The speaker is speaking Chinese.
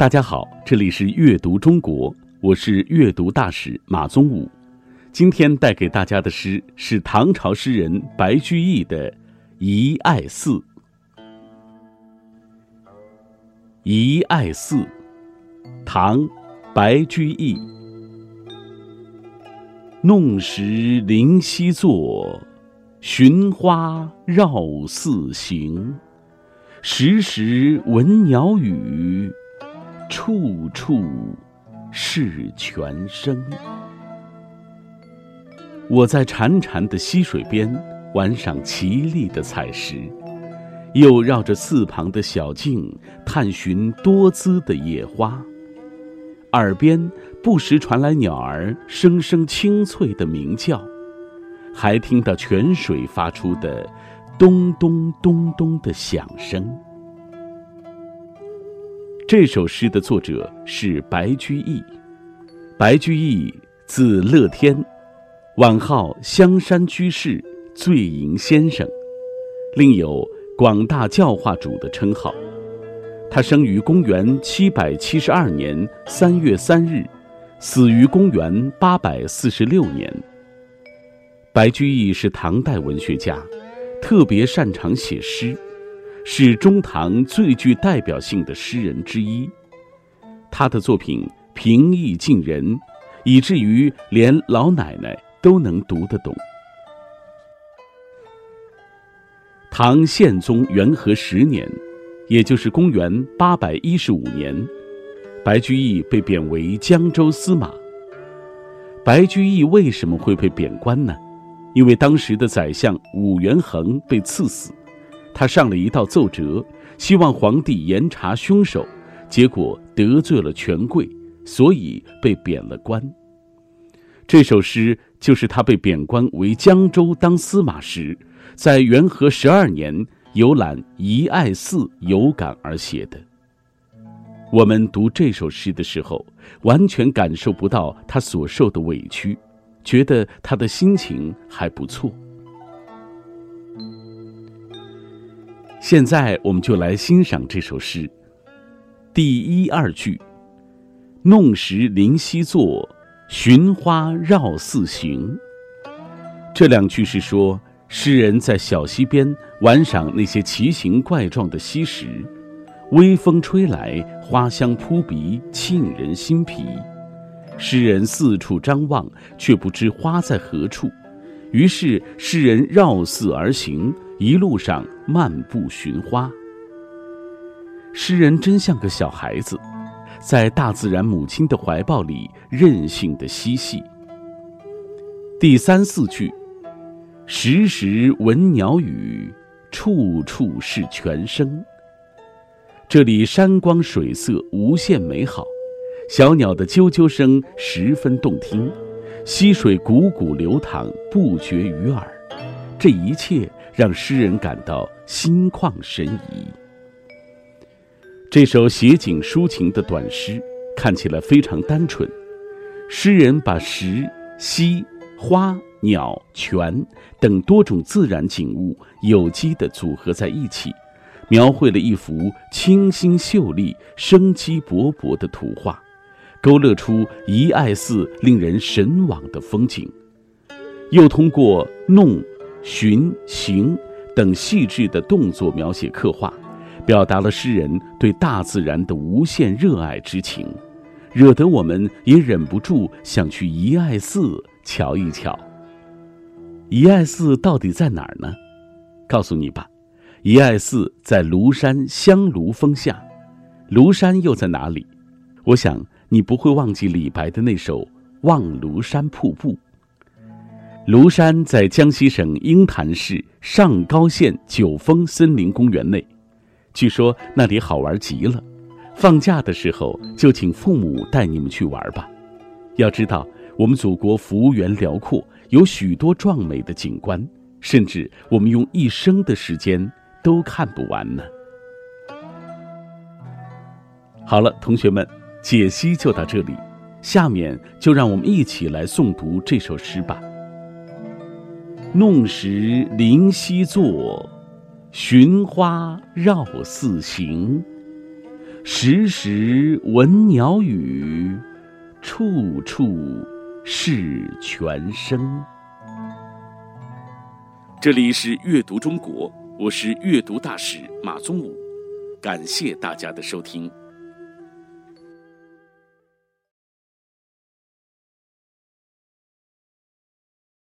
大家好，这里是阅读中国，我是阅读大使马宗武。今天带给大家的诗是唐朝诗人白居易的《遗爱寺》。《遗爱寺》，唐·白居易。弄石临溪坐，寻花绕寺行。时时闻鸟语，处处是泉声。我在潺潺的溪水边玩赏奇丽的采石，又绕着寺旁的小径探寻多姿的野花，耳边不时传来鸟儿声声清脆的鸣叫，还听到泉水发出的。咚咚咚咚的响声。这首诗的作者是白居易。白居易字乐天，晚号香山居士、醉吟先生，另有广大教化主的称号。他生于公元七百七十二年三月三日，死于公元八百四十六年。白居易是唐代文学家。特别擅长写诗，是中唐最具代表性的诗人之一。他的作品平易近人，以至于连老奶奶都能读得懂。唐宪宗元和十年，也就是公元八百一十五年，白居易被贬为江州司马。白居易为什么会被贬官呢？因为当时的宰相武元衡被赐死，他上了一道奏折，希望皇帝严查凶手，结果得罪了权贵，所以被贬了官。这首诗就是他被贬官为江州当司马时，在元和十二年游览遗爱寺有感而写的。我们读这首诗的时候，完全感受不到他所受的委屈。觉得他的心情还不错。现在我们就来欣赏这首诗。第一二句：“弄石临溪坐，寻花绕寺行。”这两句是说，诗人在小溪边玩赏那些奇形怪状的溪石，微风吹来，花香扑鼻，沁人心脾。诗人四处张望，却不知花在何处，于是诗人绕寺而行，一路上漫步寻花。诗人真像个小孩子，在大自然母亲的怀抱里任性的嬉戏。第三四句，时时闻鸟语，处处是泉声。这里山光水色无限美好。小鸟的啾啾声十分动听，溪水汩汩流淌，不绝于耳。这一切让诗人感到心旷神怡。这首写景抒情的短诗看起来非常单纯，诗人把石、溪、花、鸟、泉等多种自然景物有机的组合在一起，描绘了一幅清新秀丽、生机勃勃的图画。勾勒出遗爱寺令人神往的风景，又通过弄、寻、行等细致的动作描写刻画，表达了诗人对大自然的无限热爱之情，惹得我们也忍不住想去遗爱寺瞧一瞧。遗爱寺到底在哪儿呢？告诉你吧，遗爱寺在庐山香炉峰下，庐山又在哪里？我想。你不会忘记李白的那首《望庐山瀑布》。庐山在江西省鹰潭市上高县九峰森林公园内，据说那里好玩极了。放假的时候就请父母带你们去玩吧。要知道，我们祖国幅员辽阔，有许多壮美的景观，甚至我们用一生的时间都看不完呢。好了，同学们。解析就到这里，下面就让我们一起来诵读这首诗吧。弄石临溪坐，寻花绕寺行。时时闻鸟语，处处是泉声。这里是阅读中国，我是阅读大使马宗武，感谢大家的收听。